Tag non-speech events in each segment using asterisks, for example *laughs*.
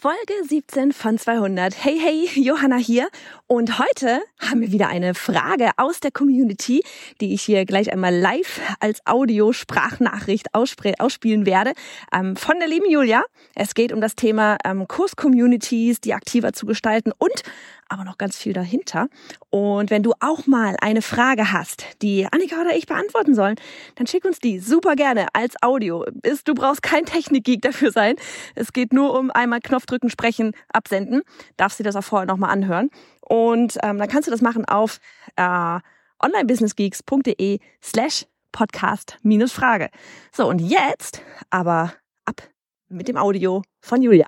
Folge 17 von 200. Hey, hey, Johanna hier. Und heute haben wir wieder eine Frage aus der Community, die ich hier gleich einmal live als Audio-Sprachnachricht ausspielen werde, ähm, von der lieben Julia. Es geht um das Thema ähm, Kurs-Communities, die aktiver zu gestalten und aber noch ganz viel dahinter. Und wenn du auch mal eine Frage hast, die Annika oder ich beantworten sollen, dann schick uns die super gerne als Audio. du brauchst kein Technikgeek dafür sein. Es geht nur um einmal Knopfdrücken, sprechen, absenden. Darfst du das auch vorher nochmal anhören. Und ähm, dann kannst du das machen auf äh, onlinebusinessgeeks.de slash podcast minus Frage. So, und jetzt aber ab mit dem Audio von Julia.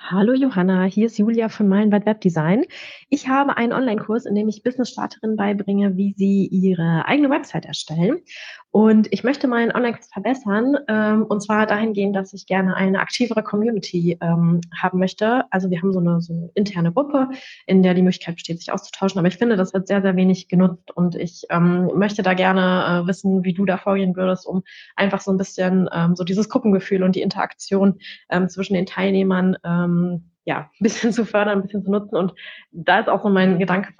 Hallo Johanna, hier ist Julia von Meilenweit Webdesign. Ich habe einen Online-Kurs, in dem ich Business-Starterinnen beibringe, wie sie ihre eigene Website erstellen. Und ich möchte meinen Online-Kurs verbessern, ähm, und zwar dahingehend, dass ich gerne eine aktivere Community ähm, haben möchte. Also wir haben so eine, so eine interne Gruppe, in der die Möglichkeit besteht, sich auszutauschen. Aber ich finde, das wird sehr, sehr wenig genutzt und ich ähm, möchte da gerne äh, wissen, wie du da vorgehen würdest, um einfach so ein bisschen ähm, so dieses Gruppengefühl und die Interaktion ähm, zwischen den Teilnehmern ähm, ja, ein bisschen *laughs* zu fördern, ein bisschen zu nutzen. Und da ist auch so mein Gedanke,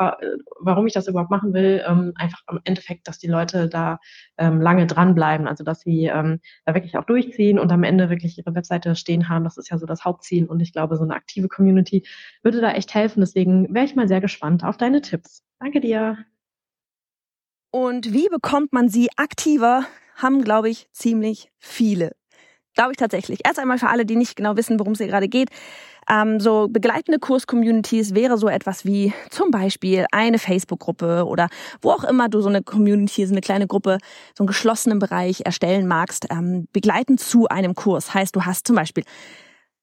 warum ich das überhaupt machen will, ähm, einfach im Endeffekt, dass die Leute da ähm, lange dranbleiben, also dass sie ähm, da wirklich auch durchziehen und am Ende wirklich ihre Webseite stehen haben. Das ist ja so das Hauptziel. Und ich glaube, so eine aktive Community würde da echt helfen. Deswegen wäre ich mal sehr gespannt auf deine Tipps. Danke dir. Und wie bekommt man sie aktiver? Haben, glaube ich, ziemlich viele. Glaube ich tatsächlich. Erst einmal für alle, die nicht genau wissen, worum es hier gerade geht. Ähm, so begleitende Kurs-Communities wäre so etwas wie zum Beispiel eine Facebook-Gruppe oder wo auch immer du so eine Community, so eine kleine Gruppe, so einen geschlossenen Bereich erstellen magst, ähm, begleitend zu einem Kurs. Heißt, du hast zum Beispiel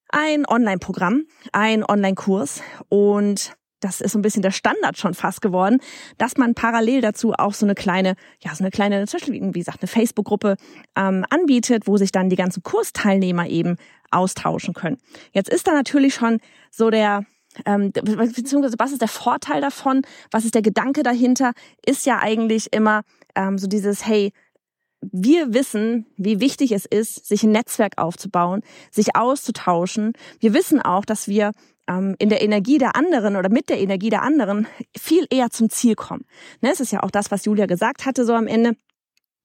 ein Online-Programm, ein Online-Kurs und das ist so ein bisschen der Standard schon fast geworden, dass man parallel dazu auch so eine kleine, ja, so eine kleine, wie gesagt, eine Facebook-Gruppe ähm, anbietet, wo sich dann die ganzen Kursteilnehmer eben austauschen können. Jetzt ist da natürlich schon so der, ähm, beziehungsweise was ist der Vorteil davon, was ist der Gedanke dahinter, ist ja eigentlich immer ähm, so dieses, hey, wir wissen, wie wichtig es ist, sich ein Netzwerk aufzubauen, sich auszutauschen. Wir wissen auch, dass wir ähm, in der Energie der anderen oder mit der Energie der anderen viel eher zum Ziel kommen. Ne, es ist ja auch das, was Julia gesagt hatte so am Ende,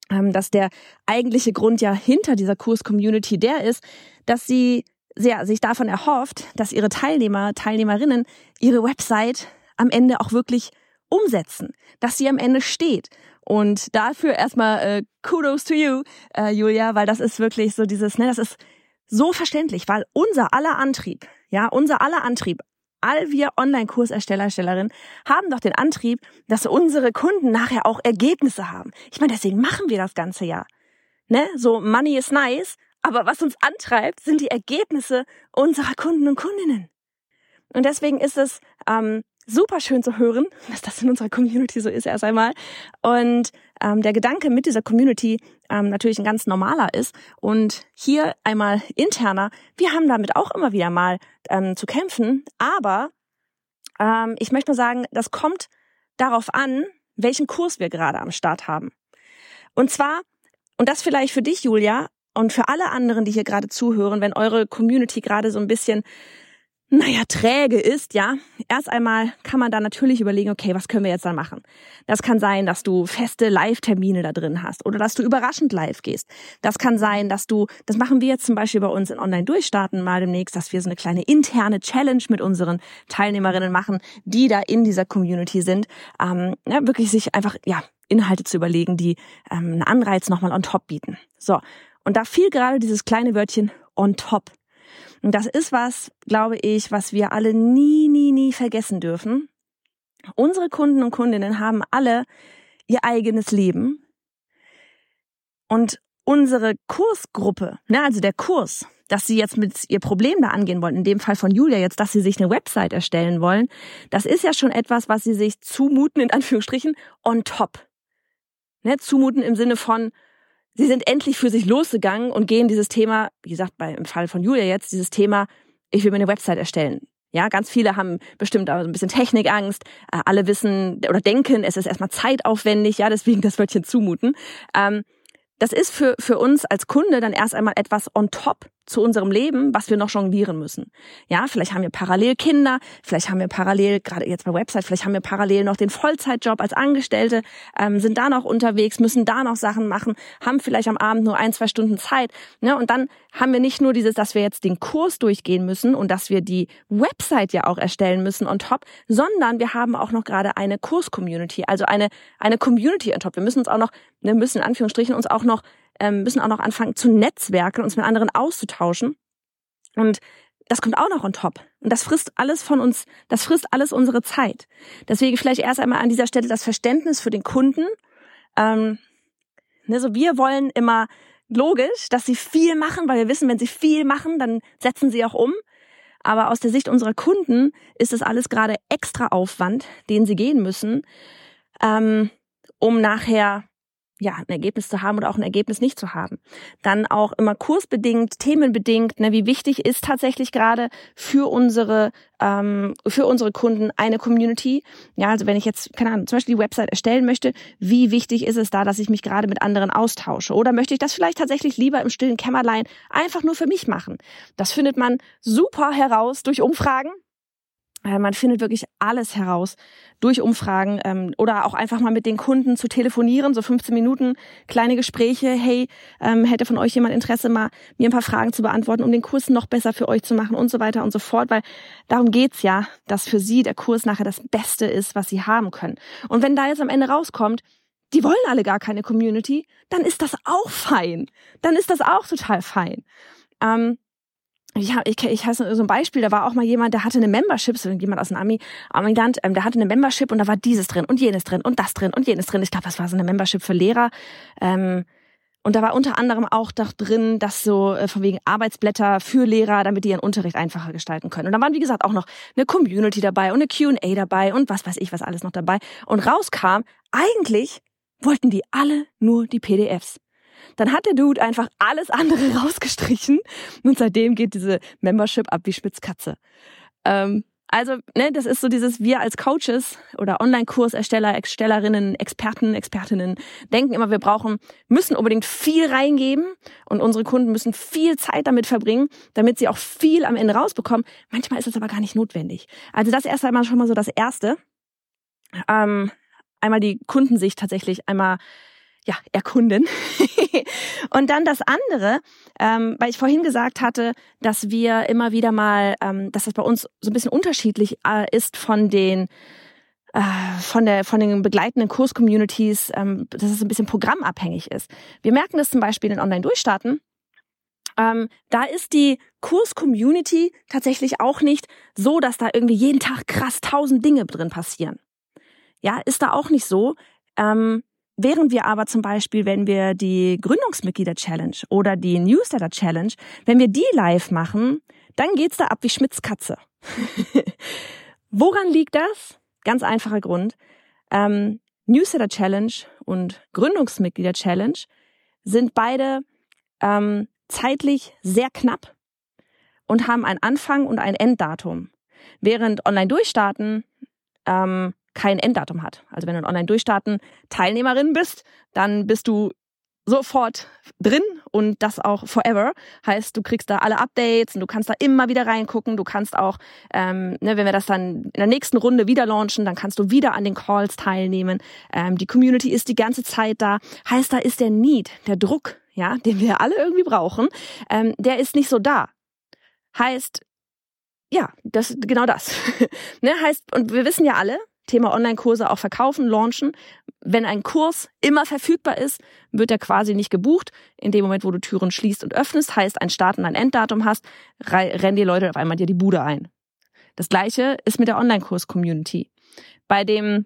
ähm, dass der eigentliche Grund ja hinter dieser Kurs-Community der ist, dass sie ja, sich davon erhofft, dass ihre Teilnehmer, Teilnehmerinnen ihre Website am Ende auch wirklich umsetzen, dass sie am Ende steht. Und dafür erstmal äh, Kudos to you, äh, Julia, weil das ist wirklich so dieses, ne, das ist so verständlich, weil unser aller Antrieb, ja, unser aller Antrieb, all wir Online-Kursersteller, Erstellerinnen haben doch den Antrieb, dass unsere Kunden nachher auch Ergebnisse haben. Ich meine, deswegen machen wir das ganze ja. Ne? So Money is nice, aber was uns antreibt, sind die Ergebnisse unserer Kunden und Kundinnen. Und deswegen ist es ähm, super schön zu hören, dass das in unserer Community so ist erst einmal. Und ähm, der Gedanke mit dieser Community ähm, natürlich ein ganz normaler ist. Und hier einmal interner, wir haben damit auch immer wieder mal ähm, zu kämpfen. Aber ähm, ich möchte mal sagen, das kommt darauf an, welchen Kurs wir gerade am Start haben. Und zwar, und das vielleicht für dich, Julia, und für alle anderen, die hier gerade zuhören, wenn eure Community gerade so ein bisschen naja, träge ist, ja, erst einmal kann man da natürlich überlegen, okay, was können wir jetzt dann machen? Das kann sein, dass du feste Live-Termine da drin hast oder dass du überraschend live gehst. Das kann sein, dass du, das machen wir jetzt zum Beispiel bei uns in Online-Durchstarten mal demnächst, dass wir so eine kleine interne Challenge mit unseren Teilnehmerinnen machen, die da in dieser Community sind, ähm, ja, wirklich sich einfach, ja, Inhalte zu überlegen, die ähm, einen Anreiz nochmal on top bieten. So. Und da fiel gerade dieses kleine Wörtchen on top. Und das ist was, glaube ich, was wir alle nie, nie, nie vergessen dürfen. Unsere Kunden und Kundinnen haben alle ihr eigenes Leben. Und unsere Kursgruppe, ne, also der Kurs, dass sie jetzt mit ihr Problem da angehen wollen, in dem Fall von Julia jetzt, dass sie sich eine Website erstellen wollen, das ist ja schon etwas, was sie sich zumuten, in Anführungsstrichen, on top. Ne, zumuten im Sinne von, sie sind endlich für sich losgegangen und gehen dieses Thema, wie gesagt, bei, im Fall von Julia jetzt, dieses Thema, ich will mir eine Website erstellen. Ja, ganz viele haben bestimmt auch ein bisschen Technikangst. Äh, alle wissen oder denken, es ist erstmal zeitaufwendig, ja, deswegen das Wörtchen zumuten. Ähm, das ist für, für uns als Kunde dann erst einmal etwas on top, zu unserem Leben, was wir noch jonglieren müssen. Ja, vielleicht haben wir parallel Kinder, vielleicht haben wir parallel, gerade jetzt bei Website, vielleicht haben wir parallel noch den Vollzeitjob als Angestellte, ähm, sind da noch unterwegs, müssen da noch Sachen machen, haben vielleicht am Abend nur ein, zwei Stunden Zeit. Ne? Und dann haben wir nicht nur dieses, dass wir jetzt den Kurs durchgehen müssen und dass wir die Website ja auch erstellen müssen on top, sondern wir haben auch noch gerade eine Kurs-Community, also eine, eine Community on top. Wir müssen uns auch noch, wir müssen in Anführungsstrichen uns auch noch ähm, müssen auch noch anfangen zu netzwerken, uns mit anderen auszutauschen. Und das kommt auch noch on top. Und das frisst alles von uns, das frisst alles unsere Zeit. Deswegen vielleicht erst einmal an dieser Stelle das Verständnis für den Kunden. Ähm, ne, so wir wollen immer logisch, dass sie viel machen, weil wir wissen, wenn sie viel machen, dann setzen sie auch um. Aber aus der Sicht unserer Kunden ist es alles gerade extra Aufwand, den sie gehen müssen, ähm, um nachher ja, ein Ergebnis zu haben oder auch ein Ergebnis nicht zu haben. Dann auch immer kursbedingt, themenbedingt, ne, wie wichtig ist tatsächlich gerade für unsere, ähm, für unsere Kunden eine Community. Ja, also wenn ich jetzt, keine Ahnung, zum Beispiel die Website erstellen möchte, wie wichtig ist es da, dass ich mich gerade mit anderen austausche? Oder möchte ich das vielleicht tatsächlich lieber im stillen Kämmerlein einfach nur für mich machen? Das findet man super heraus durch Umfragen. Äh, man findet wirklich alles heraus durch Umfragen ähm, oder auch einfach mal mit den Kunden zu telefonieren, so 15 Minuten, kleine Gespräche. Hey, ähm, hätte von euch jemand Interesse, mal mir ein paar Fragen zu beantworten, um den Kurs noch besser für euch zu machen und so weiter und so fort, weil darum geht's ja, dass für sie der Kurs nachher das Beste ist, was sie haben können. Und wenn da jetzt am Ende rauskommt, die wollen alle gar keine Community, dann ist das auch fein. Dann ist das auch total fein. Ähm, ich, hab, ich, ich hasse so ein Beispiel, da war auch mal jemand, der hatte eine Membership, so jemand aus dem Ami, Amiland, ähm, der hatte eine Membership und da war dieses drin und jenes drin und das drin und jenes drin. Ich glaube, das war so eine Membership für Lehrer. Ähm, und da war unter anderem auch da drin, dass so äh, von wegen Arbeitsblätter für Lehrer, damit die ihren Unterricht einfacher gestalten können. Und da waren, wie gesagt, auch noch eine Community dabei und eine Q&A dabei und was weiß ich, was alles noch dabei. Und rauskam, eigentlich wollten die alle nur die PDFs. Dann hat der Dude einfach alles andere *laughs* rausgestrichen und seitdem geht diese Membership ab wie Spitzkatze. Ähm, also, ne, das ist so dieses, wir als Coaches oder Online-Kursersteller, Erstellerinnen, Experten, Expertinnen denken immer, wir brauchen, müssen unbedingt viel reingeben und unsere Kunden müssen viel Zeit damit verbringen, damit sie auch viel am Ende rausbekommen. Manchmal ist das aber gar nicht notwendig. Also das erste einmal schon mal so das Erste. Ähm, einmal die Kundensicht tatsächlich einmal ja, erkunden. *laughs* und dann das andere, ähm, weil ich vorhin gesagt hatte, dass wir immer wieder mal, ähm, dass das bei uns so ein bisschen unterschiedlich äh, ist von den äh, von der von den begleitenden Kurs-Communities, ähm, dass es ein bisschen programmabhängig ist. Wir merken das zum Beispiel in Online-Durchstarten. Ähm, da ist die Kurs-Community tatsächlich auch nicht so, dass da irgendwie jeden Tag krass tausend Dinge drin passieren. Ja, ist da auch nicht so. Ähm, Während wir aber zum Beispiel, wenn wir die Gründungsmitglieder-Challenge oder die Newsletter-Challenge, wenn wir die live machen, dann geht's da ab wie Schmitz Katze. *laughs* Woran liegt das? Ganz einfacher Grund. Ähm, Newsletter-Challenge und Gründungsmitglieder-Challenge sind beide ähm, zeitlich sehr knapp und haben einen Anfang und ein Enddatum. Während Online-Durchstarten ähm, kein Enddatum hat. Also wenn du in Online-Durchstarten Teilnehmerin bist, dann bist du sofort drin und das auch forever. Heißt, du kriegst da alle Updates und du kannst da immer wieder reingucken. Du kannst auch, ähm, ne, wenn wir das dann in der nächsten Runde wieder launchen, dann kannst du wieder an den Calls teilnehmen. Ähm, die Community ist die ganze Zeit da. Heißt, da ist der Need, der Druck, ja, den wir alle irgendwie brauchen, ähm, der ist nicht so da. Heißt, ja, das genau das. *laughs* ne, heißt, und wir wissen ja alle, Thema Online-Kurse auch verkaufen, launchen. Wenn ein Kurs immer verfügbar ist, wird er quasi nicht gebucht. In dem Moment, wo du Türen schließt und öffnest, heißt ein Start- und ein Enddatum hast, rennen die Leute auf einmal dir die Bude ein. Das gleiche ist mit der Online-Kurs-Community. Bei dem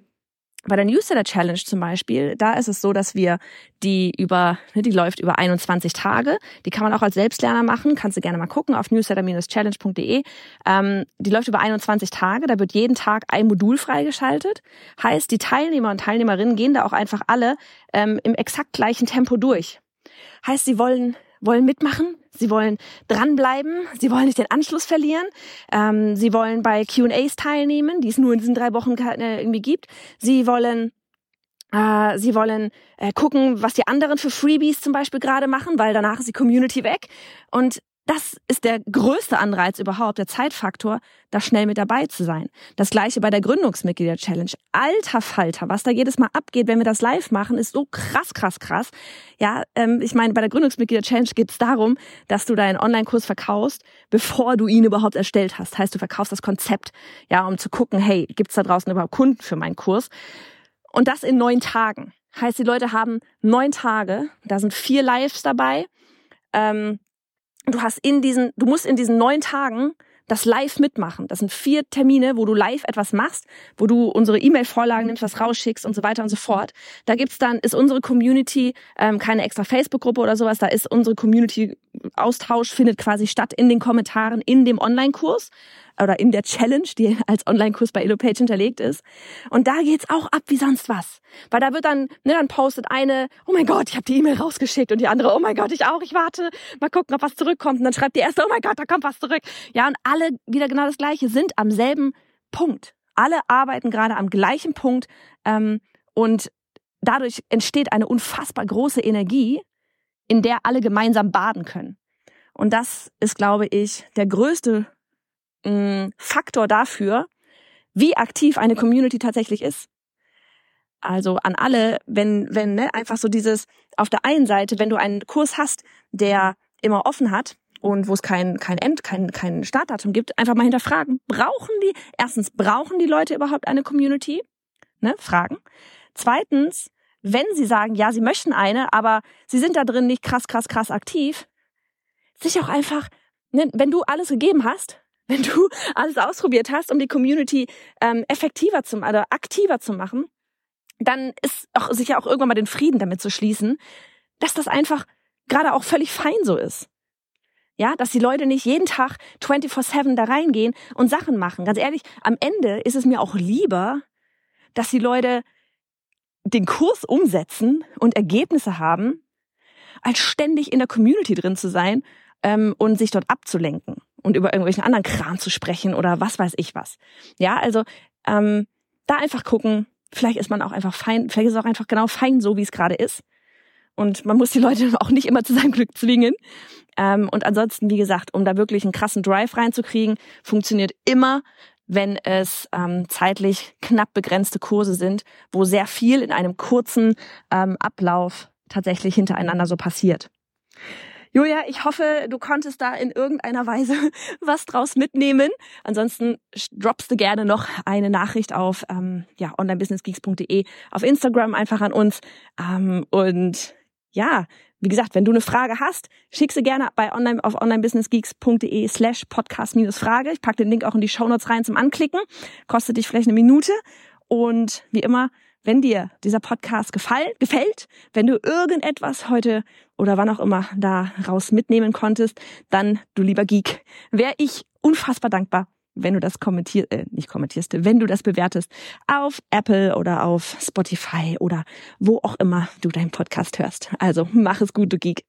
bei der Newsletter Challenge zum Beispiel, da ist es so, dass wir die über, ne, die läuft über 21 Tage. Die kann man auch als Selbstlerner machen. Kannst du gerne mal gucken auf newsletter-challenge.de. Ähm, die läuft über 21 Tage. Da wird jeden Tag ein Modul freigeschaltet. Heißt, die Teilnehmer und Teilnehmerinnen gehen da auch einfach alle ähm, im exakt gleichen Tempo durch. Heißt, sie wollen wollen mitmachen, sie wollen dranbleiben, sie wollen nicht den Anschluss verlieren, ähm, sie wollen bei Q&As teilnehmen, die es nur in diesen drei Wochen äh, irgendwie gibt, sie wollen äh, Sie wollen äh, gucken, was die anderen für Freebies zum Beispiel gerade machen, weil danach ist die Community weg. Und das ist der größte Anreiz überhaupt, der Zeitfaktor, da schnell mit dabei zu sein. Das gleiche bei der Gründungsmitglieder-Challenge. Alter Falter, was da jedes Mal abgeht, wenn wir das live machen, ist so krass, krass, krass. Ja, ähm, ich meine, bei der Gründungsmitglieder-Challenge geht es darum, dass du deinen Online-Kurs verkaufst, bevor du ihn überhaupt erstellt hast. Heißt, du verkaufst das Konzept, ja, um zu gucken, hey, gibt's da draußen überhaupt Kunden für meinen Kurs? Und das in neun Tagen. Heißt, die Leute haben neun Tage, da sind vier Lives dabei. Ähm, du hast in diesen, du musst in diesen neun Tagen das live mitmachen. Das sind vier Termine, wo du live etwas machst, wo du unsere E-Mail-Vorlagen nimmst, was rausschickst und so weiter und so fort. Da gibt's dann, ist unsere Community ähm, keine extra Facebook-Gruppe oder sowas, da ist unsere Community-Austausch, findet quasi statt in den Kommentaren in dem Online-Kurs oder in der Challenge, die *laughs* als Online-Kurs bei EloPage hinterlegt ist. Und da geht's auch ab wie sonst was. Weil da wird dann, ne, dann postet eine, oh mein Gott, ich habe die E-Mail rausgeschickt und die andere, oh mein Gott, ich auch, ich warte, mal gucken, ob was zurückkommt. Und dann schreibt die erste, oh mein Gott, da kommt was zurück. Ja, und alle wieder genau das Gleiche, sind am selben Punkt. Alle arbeiten gerade am gleichen Punkt ähm, und dadurch entsteht eine unfassbar große Energie, in der alle gemeinsam baden können. Und das ist, glaube ich, der größte mh, Faktor dafür, wie aktiv eine Community tatsächlich ist. Also an alle, wenn, wenn, ne, einfach so dieses, auf der einen Seite, wenn du einen Kurs hast, der immer offen hat und wo es kein, kein End, kein, kein Startdatum gibt, einfach mal hinterfragen. Brauchen die, erstens, brauchen die Leute überhaupt eine Community? Ne, fragen. Zweitens, wenn sie sagen, ja, sie möchten eine, aber sie sind da drin nicht krass, krass, krass aktiv, sich auch einfach, ne, wenn du alles gegeben hast, *laughs* wenn du alles ausprobiert hast, um die Community ähm, effektiver zu oder aktiver zu machen, dann ist auch sicher auch irgendwann mal den Frieden damit zu schließen, dass das einfach gerade auch völlig fein so ist. Ja, dass die Leute nicht jeden Tag 24/7 da reingehen und Sachen machen. Ganz ehrlich, am Ende ist es mir auch lieber, dass die Leute den Kurs umsetzen und Ergebnisse haben, als ständig in der Community drin zu sein ähm, und sich dort abzulenken und über irgendwelchen anderen Kram zu sprechen oder was weiß ich was. Ja, also ähm, da einfach gucken, vielleicht ist man auch einfach fein, vielleicht ist es auch einfach genau fein so, wie es gerade ist. Und man muss die Leute *laughs* auch nicht immer zu seinem Glück zwingen. Ähm, und ansonsten, wie gesagt, um da wirklich einen krassen Drive reinzukriegen, funktioniert immer, wenn es ähm, zeitlich knapp begrenzte Kurse sind, wo sehr viel in einem kurzen ähm, Ablauf tatsächlich hintereinander so passiert. Julia, ich hoffe, du konntest da in irgendeiner Weise *laughs* was draus mitnehmen. Ansonsten droppst du gerne noch eine Nachricht auf ähm, ja, onlinebusinessgeeks.de, auf Instagram einfach an uns. Ähm, und ja, wie gesagt, wenn du eine Frage hast, schick sie gerne bei online auf onlinebusinessgeeks.de slash podcast-frage. Ich packe den Link auch in die Shownotes rein zum Anklicken. Kostet dich vielleicht eine Minute. Und wie immer, wenn dir dieser Podcast gefall, gefällt, wenn du irgendetwas heute oder wann auch immer da raus mitnehmen konntest, dann, du lieber Geek, wäre ich unfassbar dankbar, wenn du das kommentierst, äh, nicht kommentierst, wenn du das bewertest auf Apple oder auf Spotify oder wo auch immer du deinen Podcast hörst. Also mach es gut, du Geek.